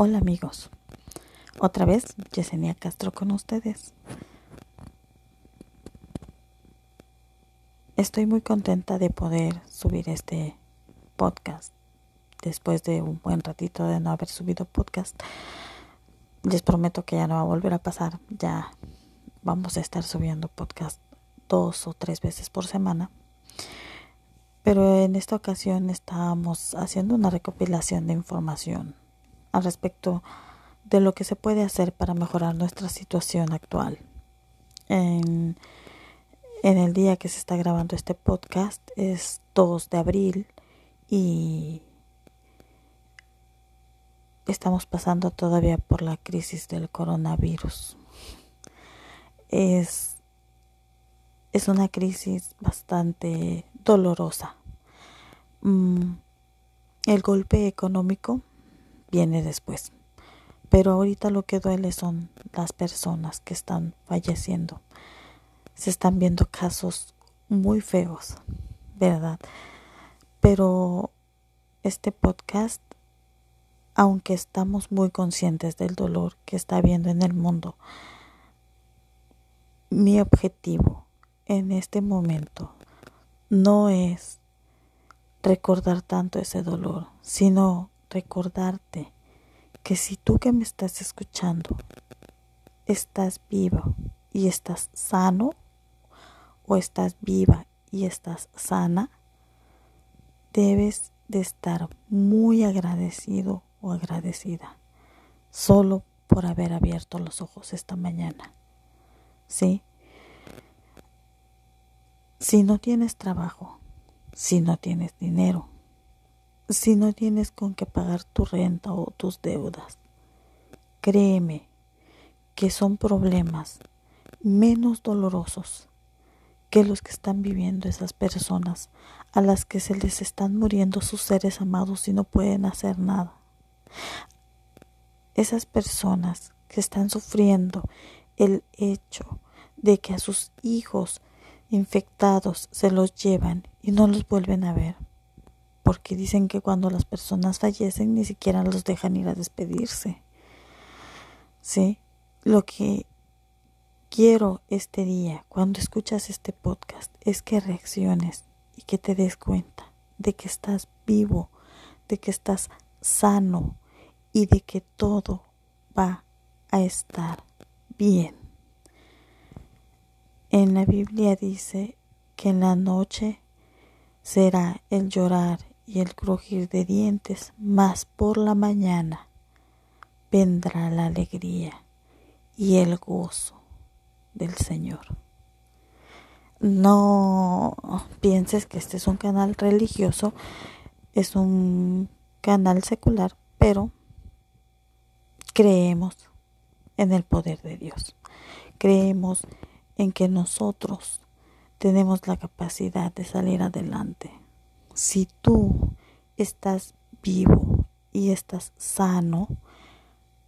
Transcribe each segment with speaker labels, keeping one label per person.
Speaker 1: Hola amigos, otra vez Yesenia Castro con ustedes. Estoy muy contenta de poder subir este podcast después de un buen ratito de no haber subido podcast. Les prometo que ya no va a volver a pasar, ya vamos a estar subiendo podcast dos o tres veces por semana. Pero en esta ocasión estamos haciendo una recopilación de información al respecto de lo que se puede hacer para mejorar nuestra situación actual. En, el día que se está grabando este podcast es 2 de abril y estamos pasando todavía por la crisis del coronavirus. Es, es una crisis bastante dolorosa. Mm, el golpe económico viene después. Pero ahorita lo que duele son las personas que están falleciendo. Se están viendo casos muy feos, ¿verdad? Pero este podcast, aunque estamos muy conscientes del dolor que está habiendo en el mundo, mi objetivo en este momento no es recordar tanto ese dolor, sino recordarte que si tú que me estás escuchando estás vivo y estás sano o estás viva y estás sana, debes de estar muy agradecido o agradecida solo por haber abierto los ojos esta mañana. ¿Sí? Si no tienes trabajo, si no tienes dinero, si no tienes con qué pagar tu renta o tus deudas. Créeme que son problemas menos dolorosos que los que están viviendo esas personas a las que se les están muriendo sus seres amados y no pueden hacer nada. Esas personas que están sufriendo el hecho de que a sus hijos infectados se los llevan y no los vuelven a ver porque dicen que cuando las personas fallecen ni siquiera los dejan ir a despedirse. ¿Sí? Lo que quiero este día, cuando escuchas este podcast, es que reacciones y que te des cuenta de que estás vivo, de que estás sano y de que todo va a estar bien. En la Biblia dice que en la noche será el llorar y el crujir de dientes, mas por la mañana vendrá la alegría y el gozo del Señor. No pienses que este es un canal religioso, es un canal secular, pero creemos en el poder de Dios. Creemos en que nosotros tenemos la capacidad de salir adelante si tú estás vivo y estás sano,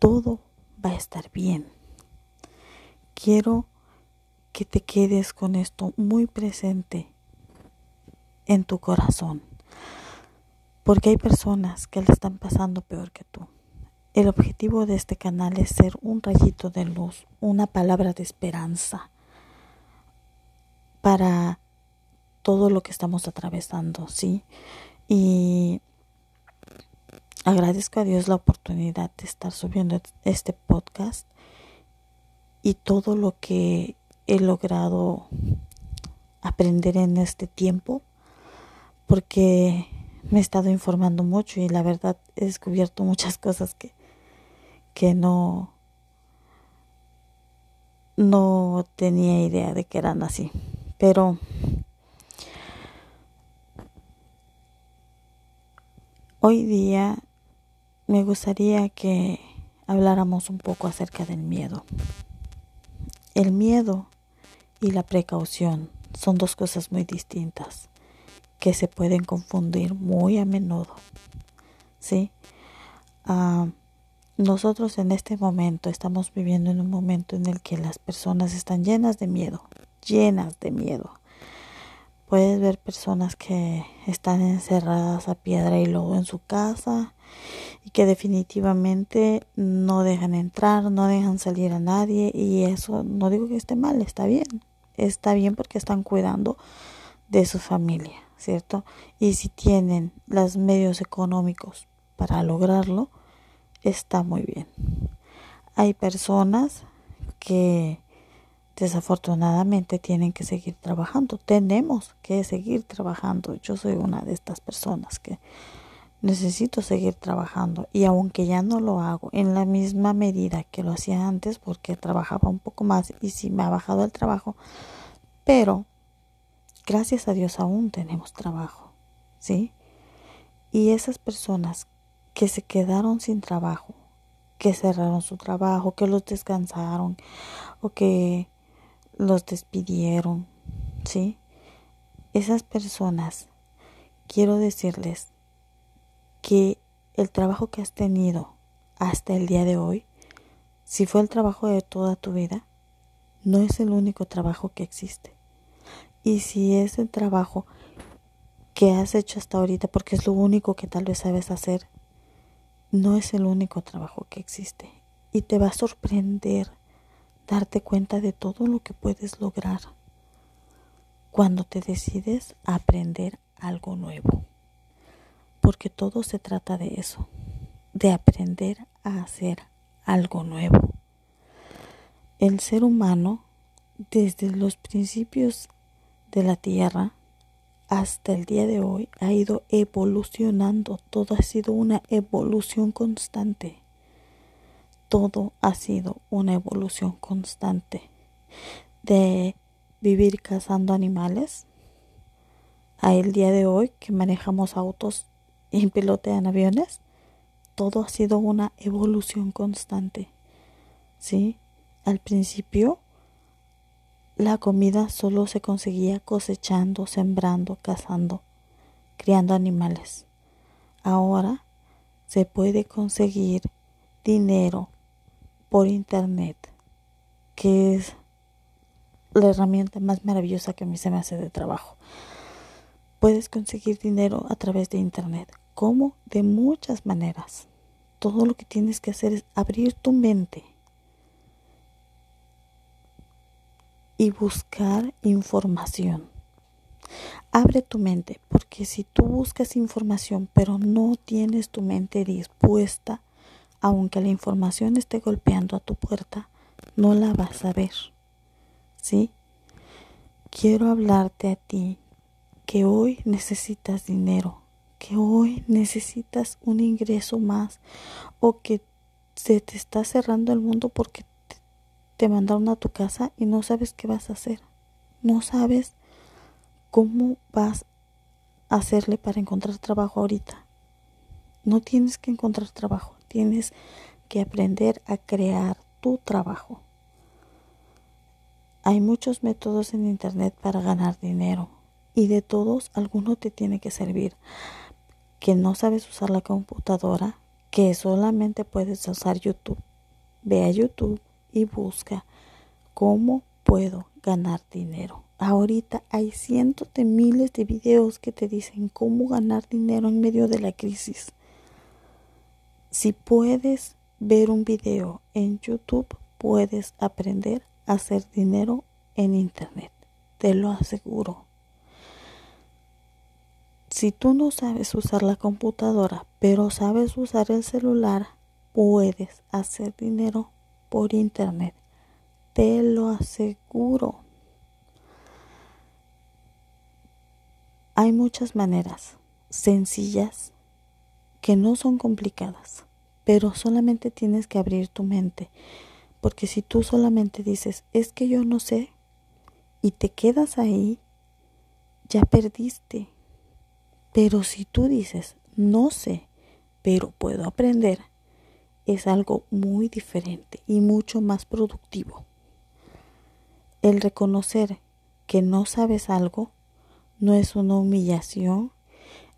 Speaker 1: todo va a estar bien. Quiero que te quedes con esto muy presente en tu corazón, porque hay personas que le están pasando peor que tú. El objetivo de este canal es ser un rayito de luz, una palabra de esperanza para todo lo que estamos atravesando, ¿sí? Y agradezco a Dios la oportunidad de estar subiendo este podcast y todo lo que he logrado aprender en este tiempo, porque me he estado informando mucho y la verdad he descubierto muchas cosas que, que no, no tenía idea de que eran así. Pero Hoy día me gustaría que habláramos un poco acerca del miedo. El miedo y la precaución son dos cosas muy distintas que se pueden confundir muy a menudo. ¿Sí? Ah, nosotros en este momento estamos viviendo en un momento en el que las personas están llenas de miedo, llenas de miedo. Puedes ver personas que están encerradas a piedra y lobo en su casa y que definitivamente no dejan entrar, no dejan salir a nadie y eso no digo que esté mal, está bien, está bien porque están cuidando de su familia, ¿cierto? Y si tienen los medios económicos para lograrlo, está muy bien. Hay personas que desafortunadamente tienen que seguir trabajando, tenemos que seguir trabajando. Yo soy una de estas personas que necesito seguir trabajando y aunque ya no lo hago en la misma medida que lo hacía antes porque trabajaba un poco más y sí me ha bajado el trabajo, pero gracias a Dios aún tenemos trabajo, ¿sí? Y esas personas que se quedaron sin trabajo, que cerraron su trabajo, que los descansaron o que los despidieron, ¿sí? Esas personas, quiero decirles que el trabajo que has tenido hasta el día de hoy, si fue el trabajo de toda tu vida, no es el único trabajo que existe. Y si es el trabajo que has hecho hasta ahorita, porque es lo único que tal vez sabes hacer, no es el único trabajo que existe. Y te va a sorprender darte cuenta de todo lo que puedes lograr cuando te decides a aprender algo nuevo porque todo se trata de eso, de aprender a hacer algo nuevo. El ser humano, desde los principios de la Tierra hasta el día de hoy, ha ido evolucionando, todo ha sido una evolución constante. Todo ha sido una evolución constante de vivir cazando animales a el día de hoy que manejamos autos y pilotean aviones, todo ha sido una evolución constante. ¿Sí? Al principio la comida solo se conseguía cosechando, sembrando, cazando, criando animales. Ahora se puede conseguir dinero por internet, que es la herramienta más maravillosa que a mí se me hace de trabajo. Puedes conseguir dinero a través de internet ¿Cómo? De muchas maneras. Todo lo que tienes que hacer es abrir tu mente y buscar información. Abre tu mente, porque si tú buscas información pero no tienes tu mente dispuesta, aunque la información esté golpeando a tu puerta, no la vas a ver. ¿Sí? Quiero hablarte a ti que hoy necesitas dinero que hoy necesitas un ingreso más o que se te está cerrando el mundo porque te, mandaron a tu casa y no sabes qué vas a hacer. No sabes cómo vas a hacerle para encontrar trabajo ahorita. No tienes que encontrar trabajo, tienes que aprender a crear tu trabajo. Hay muchos métodos en Internet para ganar dinero y de todos alguno te tiene que servir que no sabes usar la computadora, que solamente puedes usar YouTube. Ve a YouTube y busca cómo puedo ganar dinero. Ahorita hay cientos de miles de videos que te dicen cómo ganar dinero en medio de la crisis. Si puedes ver un video en YouTube, puedes aprender a hacer dinero en Internet. Te lo aseguro. Si tú no sabes usar la computadora, pero sabes usar el celular, puedes hacer dinero por internet. Te lo aseguro. Hay muchas maneras sencillas que no son complicadas, pero solamente tienes que abrir tu mente. Porque si tú solamente dices, es que yo no sé, y te quedas ahí, ya perdiste pero si tú dices, no sé, pero puedo aprender, es algo muy diferente y mucho más productivo. El reconocer que no sabes algo no es una humillación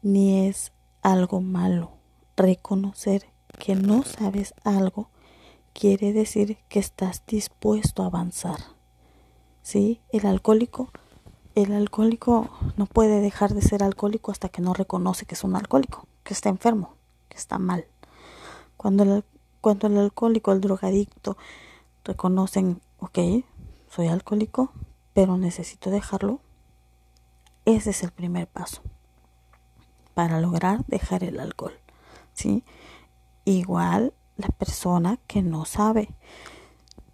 Speaker 1: ni es algo malo. Reconocer que no sabes algo quiere decir que estás dispuesto a avanzar. ¿Sí? El alcohólico el alcohólico no puede dejar de ser alcohólico hasta que no reconoce que es un alcohólico, que está enfermo, que está mal. Cuando el, cuando el alcohólico, el drogadicto reconocen, ok, soy alcohólico, pero necesito dejarlo, ese es el primer paso para lograr dejar el alcohol, ¿sí? Igual la persona que no sabe.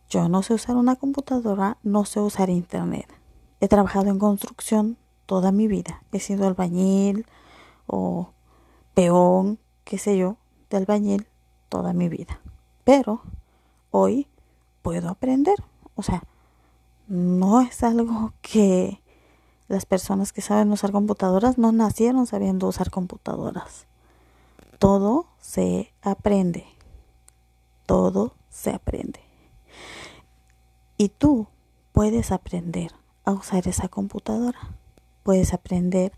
Speaker 1: Yo no sé usar una computadora, no sé usar internet. He trabajado en construcción toda mi vida. He sido albañil o peón, qué sé yo, de albañil toda mi vida. Pero hoy puedo aprender. O sea, no es algo que las personas que saben usar computadoras no nacieron sabiendo usar computadoras. Todo se aprende. Todo se aprende. Y tú puedes aprender a usar esa computadora. Puedes aprender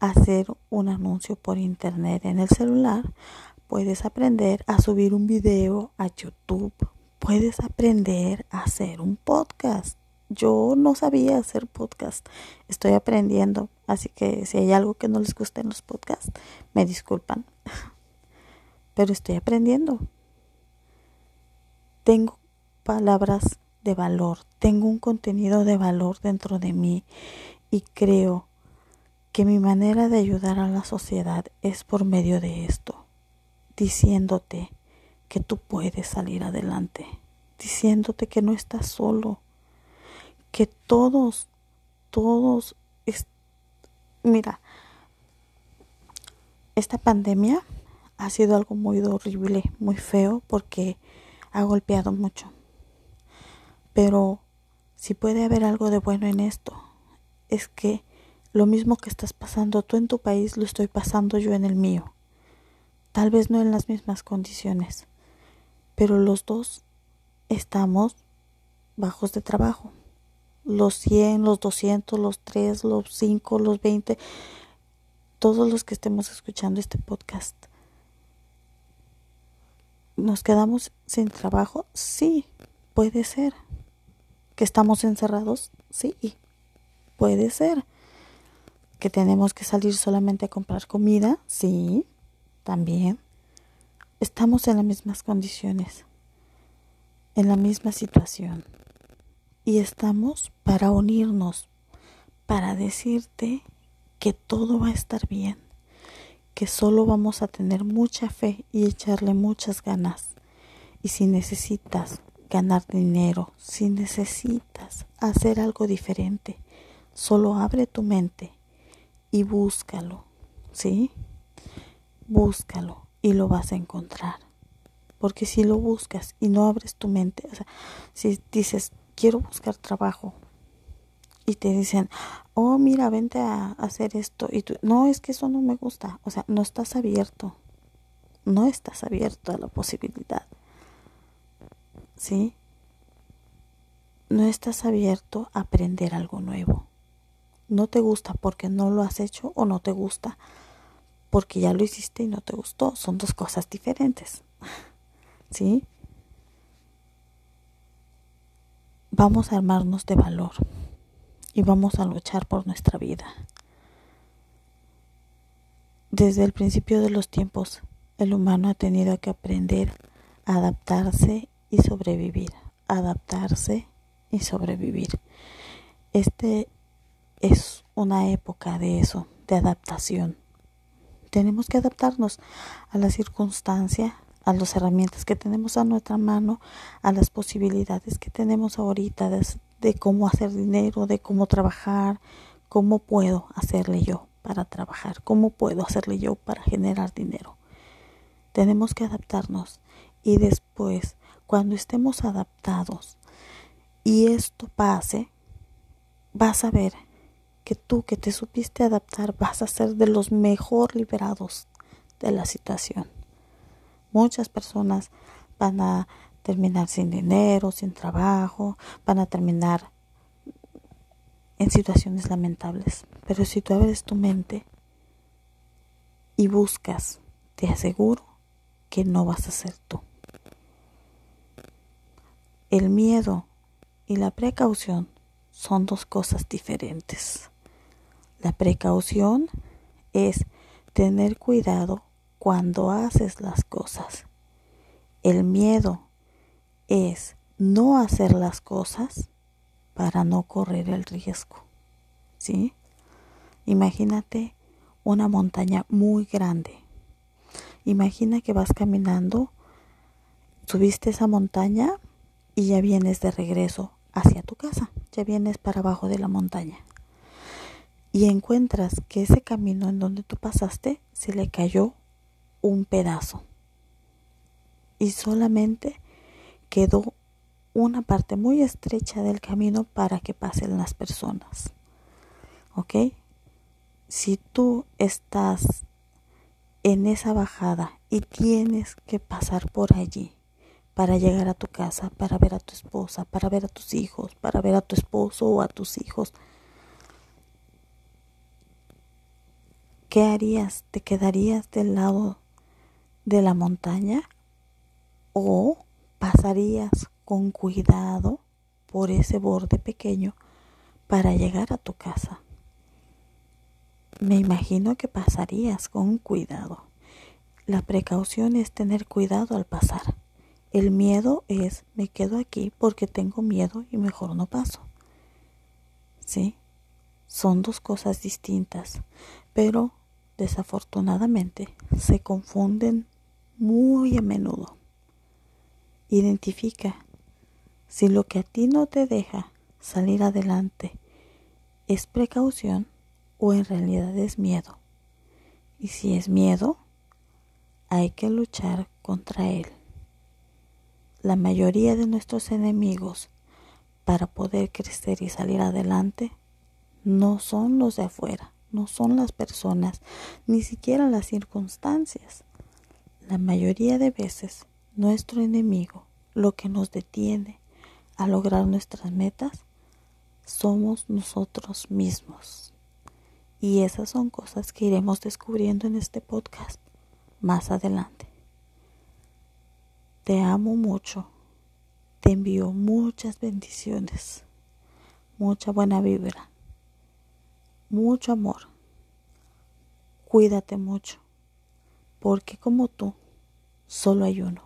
Speaker 1: a hacer un anuncio por internet en el celular. Puedes aprender a subir un video a YouTube. Puedes aprender a hacer un podcast yo no sabía hacer podcast. Estoy aprendiendo. Así que si hay algo que no les guste en los podcasts, me disculpan. Pero estoy aprendiendo. Tengo palabras de valor. Tengo un contenido de valor dentro de mí. Y creo que mi manera de ayudar a la sociedad es por medio de esto. Diciéndote que tú puedes salir adelante. Diciéndote que no estás solo que todos, todos, mira, esta pandemia ha sido algo muy horrible, muy feo, porque ha golpeado mucho. Pero si puede haber algo de bueno en esto, es que lo mismo que estás pasando tú en tu país, lo estoy pasando yo en el mío. Tal vez no en las mismas condiciones, pero los dos estamos bajos de trabajo los 100, los 200, los 3, los 5, los 20, todos los que estemos escuchando este podcast. ¿Nos quedamos sin trabajo? Sí, puede ser. ¿Que estamos encerrados? Sí, puede ser. ¿Que tenemos que salir solamente a comprar comida? Sí, también. Estamos en las mismas condiciones, en la misma situación y estamos para unirnos, para decirte que todo va a estar bien, que solo vamos a tener mucha fe y echarle muchas ganas. Y si necesitas ganar dinero, si necesitas hacer algo diferente, solo abre tu mente y búscalo, ¿sí? Búscalo y lo vas a encontrar. Porque si lo buscas y no abres tu mente, o sea, si dices, quiero buscar trabajo y te dicen, oh, mira, vente a hacer esto. Y tú, no, es que eso no me gusta. O sea, no estás abierto. No estás abierto a la posibilidad. ¿Sí? No estás abierto a aprender algo nuevo. No te gusta porque no lo has hecho o no te gusta porque ya lo hiciste y no te gustó. Son dos cosas diferentes. ¿Sí? vamos a armarnos de valor y vamos a luchar por nuestra vida. Desde el principio de los tiempos, el humano ha tenido que aprender a adaptarse y sobrevivir, adaptarse y sobrevivir. Este es una época de eso, de adaptación. Tenemos que adaptarnos a la circunstancia, a las herramientas que tenemos a nuestra mano, a las posibilidades que tenemos ahorita de, cómo hacer dinero, de cómo trabajar, cómo puedo hacerle yo para trabajar, cómo puedo hacerle yo para generar dinero. Tenemos que adaptarnos y después, cuando estemos adaptados y esto pase, vas a ver que tú que te supiste adaptar vas a ser de los mejor liberados de la situación. Muchas personas van a terminar sin dinero, sin trabajo, van a terminar en situaciones lamentables. Pero si tú abres tu mente y buscas, te aseguro que no vas a ser tú. El miedo y la precaución son dos cosas diferentes. La precaución es tener cuidado cuando haces las cosas. el miedo es no hacer las cosas para no correr el riesgo. ¿Sí? Imagínate una montaña muy grande. Imagina que vas caminando, subiste esa montaña y ya vienes de regreso hacia tu casa, ya vienes para abajo de la montaña. Y encuentras que ese camino en donde tú pasaste se le cayó un pedazo. Y solamente quedó una parte muy estrecha del camino para que pasen las personas. ¿Ok? Si tú estás en esa bajada y tienes que pasar por allí para llegar a tu casa, para ver a tu esposa, para ver a tus hijos, para ver a tu esposo o a tus hijos, ¿qué harías? ¿Te quedarías del lado de la montaña o pasarías con cuidado por ese borde pequeño para llegar a tu casa. Me imagino que pasarías con cuidado. La precaución es tener cuidado al pasar. El miedo es me quedo aquí porque tengo miedo y mejor no paso. ¿Sí? Son dos cosas distintas, pero desafortunadamente se confunden muy a menudo. Identifica si lo que a ti no te deja salir adelante es precaución o en realidad es miedo. Y si es miedo, hay que luchar contra él. La mayoría de nuestros enemigos para poder crecer y salir adelante no son los de afuera, no son las personas, ni siquiera las circunstancias. La mayoría de veces nuestro enemigo, lo que nos detiene, a lograr nuestras metas somos nosotros mismos. Y esas son cosas que iremos descubriendo en este podcast más adelante. Te amo mucho. Te envío muchas bendiciones, mucha buena vibra, mucho amor. Cuídate mucho, porque como tú, solo hay uno.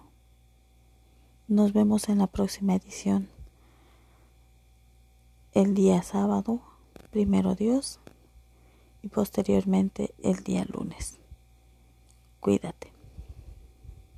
Speaker 1: Nos vemos en la próxima edición el día sábado, primero Dios, y posteriormente el día lunes. Cuídate.